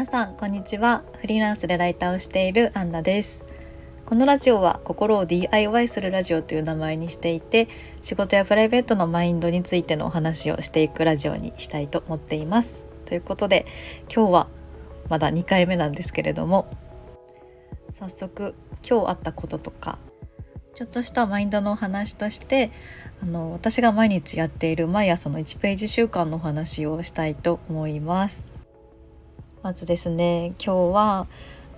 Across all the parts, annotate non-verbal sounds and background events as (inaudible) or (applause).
皆さんこんにちは。フリーランスでライターをしているアンナです。このラジオは心を DIY するラジオという名前にしていて仕事やプライベートのマインドについてのお話をしていくラジオにしたいと思っています。ということで今日はまだ2回目なんですけれども早速今日あったこととかちょっとしたマインドのお話としてあの私が毎日やっている毎朝の1ページ習慣のお話をしたいと思います。まずですね。今日は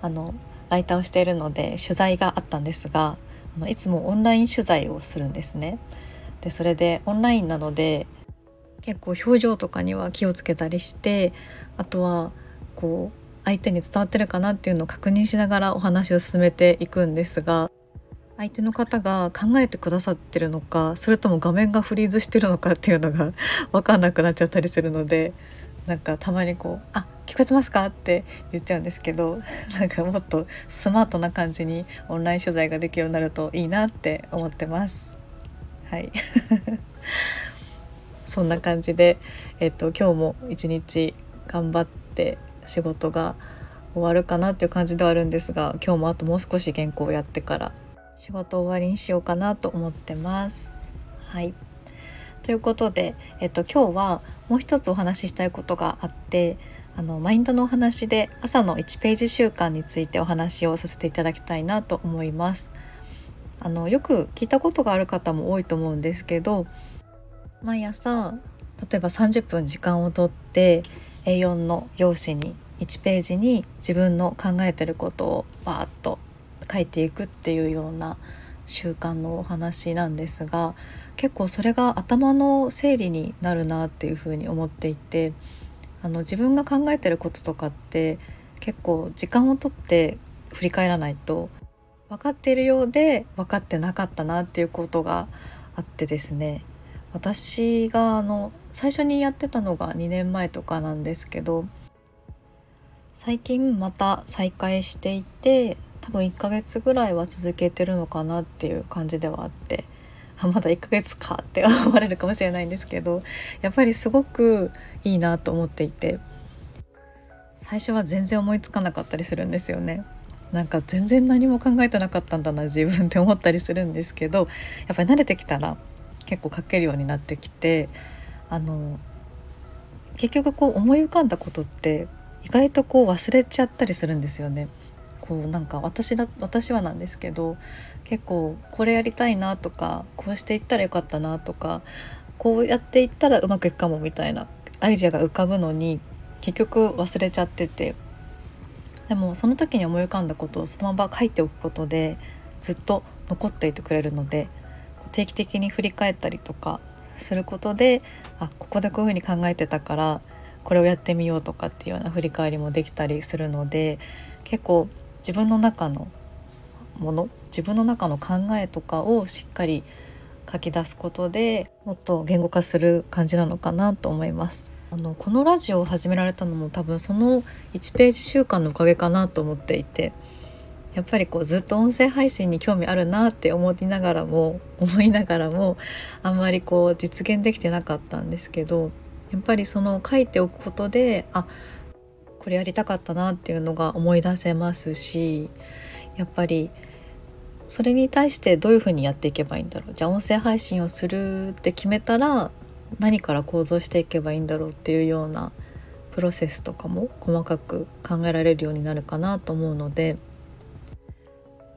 あのライターをしているので取材があったんですがあのいつもオンライン取材をするんですね。でそれでオンラインなので結構表情とかには気をつけたりしてあとはこう相手に伝わってるかなっていうのを確認しながらお話を進めていくんですが相手の方が考えてくださってるのかそれとも画面がフリーズしてるのかっていうのが (laughs) 分かんなくなっちゃったりするのでなんかたまにこう「あ聞こえてますか?」って言っちゃうんですけど (laughs) なんかもっとスマートな感じにオンライン取材ができるようになるといいなって思ってます。はい (laughs) そんな感じで、えっと、今日も一日頑張って仕事が終わるかなっていう感じではあるんですが今日もあともう少し原稿をやってから仕事終わりにしようかなと思ってます。はいということで、えっと、今日はもう一つお話ししたいことがあってあのマインドのお話で朝の1ページ習慣についてお話をさせていただきたいなと思います。あのよく聞いたことがある方も多いと思うんですけど毎朝例えば30分時間をとって A4 の用紙に1ページに自分の考えてることをバーッと書いていくっていうような習慣のお話なんですが結構それが頭の整理になるなっていうふうに思っていてあの自分が考えてることとかって結構時間をとって振り返らないと分かっているようで分かってなかったなっていうことがあってですね。私があの最初にやってたのが2年前とかなんですけど最近また再開していて多分1ヶ月ぐらいは続けてるのかなっていう感じではあって。あまだ1ヶ月かって思われるかもしれないんですけどやっぱりすごくいいなと思っていて最初は全然思いつかなかったりするんですよね。なんか全然何も考えてなかったんだな自分って思ったりするんですけどやっぱり慣れてきたら結構書けるようになってきてあの結局こう思い浮かんだことって意外とこう忘れちゃったりするんですよね。こうなんか私だ私はなんですけど結構これやりたいなとかこうしていったらよかったなとかこうやっていったらうまくいくかもみたいなアイデアが浮かぶのに結局忘れちゃってて。でもその時に思い浮かんだことをそのまま書いておくことでずっと残っていてくれるので定期的に振り返ったりとかすることであここでこういうふうに考えてたからこれをやってみようとかっていうような振り返りもできたりするので結構自分の中のもの自分の中の考えとかをしっかり書き出すことでもっと言語化する感じなのかなと思います。あのこのラジオを始められたのも多分その1ページ習慣のおかげかなと思っていてやっぱりこうずっと音声配信に興味あるなって思いながらも思いながらもあんまりこう実現できてなかったんですけどやっぱりその書いておくことであこれやりたかったなっていうのが思い出せますしやっぱりそれに対してどういうふうにやっていけばいいんだろうじゃあ音声配信をするって決めたら何から行動していけばいいんだろうっていうようなプロセスとかも細かく考えられるようになるかなと思うので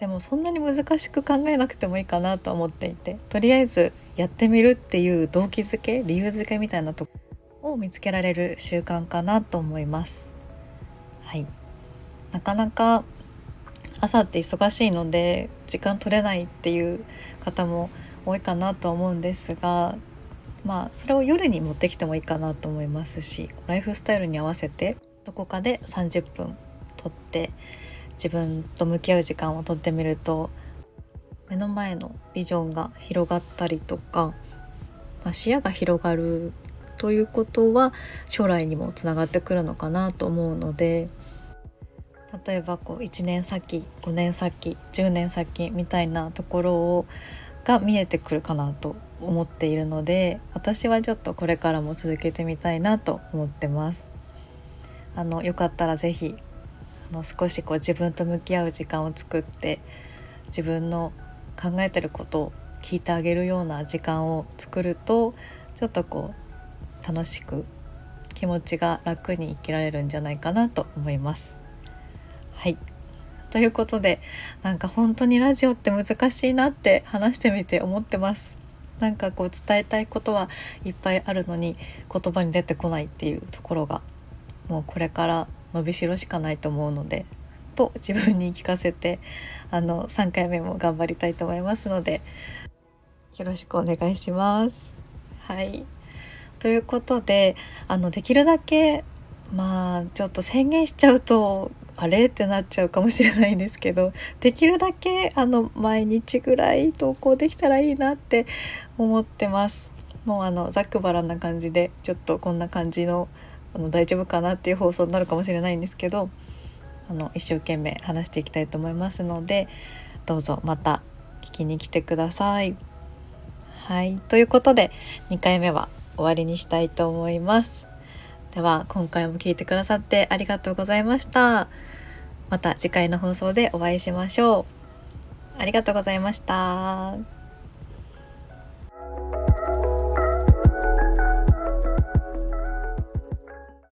でもそんなに難しく考えなくてもいいかなと思っていてとりあえずやってみるっていう動機づけ理由づけみたいなとこを見つけられる習慣かなと思います。はい、なかなか朝って忙しいので時間取れないっていう方も多いかなと思うんですがまあそれを夜に持ってきてもいいかなと思いますしライフスタイルに合わせてどこかで30分取って自分と向き合う時間をとってみると目の前のビジョンが広がったりとか、まあ、視野が広がるということは将来にもつながってくるのかなと思うので例えばこう1年先5年先10年先みたいなところをが見えてくるかなと思っているので私はちょっとこれからも続けてみたいなと思ってます。あのよかったら是非あの少しこう自分と向き合う時間を作って自分の考えてることを聞いてあげるような時間を作るとちょっとこう楽しく気持ちが楽に生きられるんじゃないかなと思います。はいということでなんか本当にラジオって難しいなって話してみて思ってます。なんかこう伝えたいことはいっぱいあるのに言葉に出てこないっていうところがもうこれから伸びしろしかないと思うのでと自分に聞かせてあの3回目も頑張りたいと思いますのでよろしくお願いします。はいということであのできるだけまあちょっと宣言しちゃうとあれ？ってなっちゃうかもしれないんですけどできるだけあの毎日ぐらい投稿できたらいいなって思ってます。もうあのざっくばらんな感じでちょっとこんな感じのあの大丈夫かなっていう放送になるかもしれないんですけどあの一生懸命話していきたいと思いますのでどうぞまた聞きに来てください。はいということで2回目は終わりにしたいと思います。では今回も聞いてくださってありがとうございました。また次回の放送でお会いしましょう。ありがとうございました。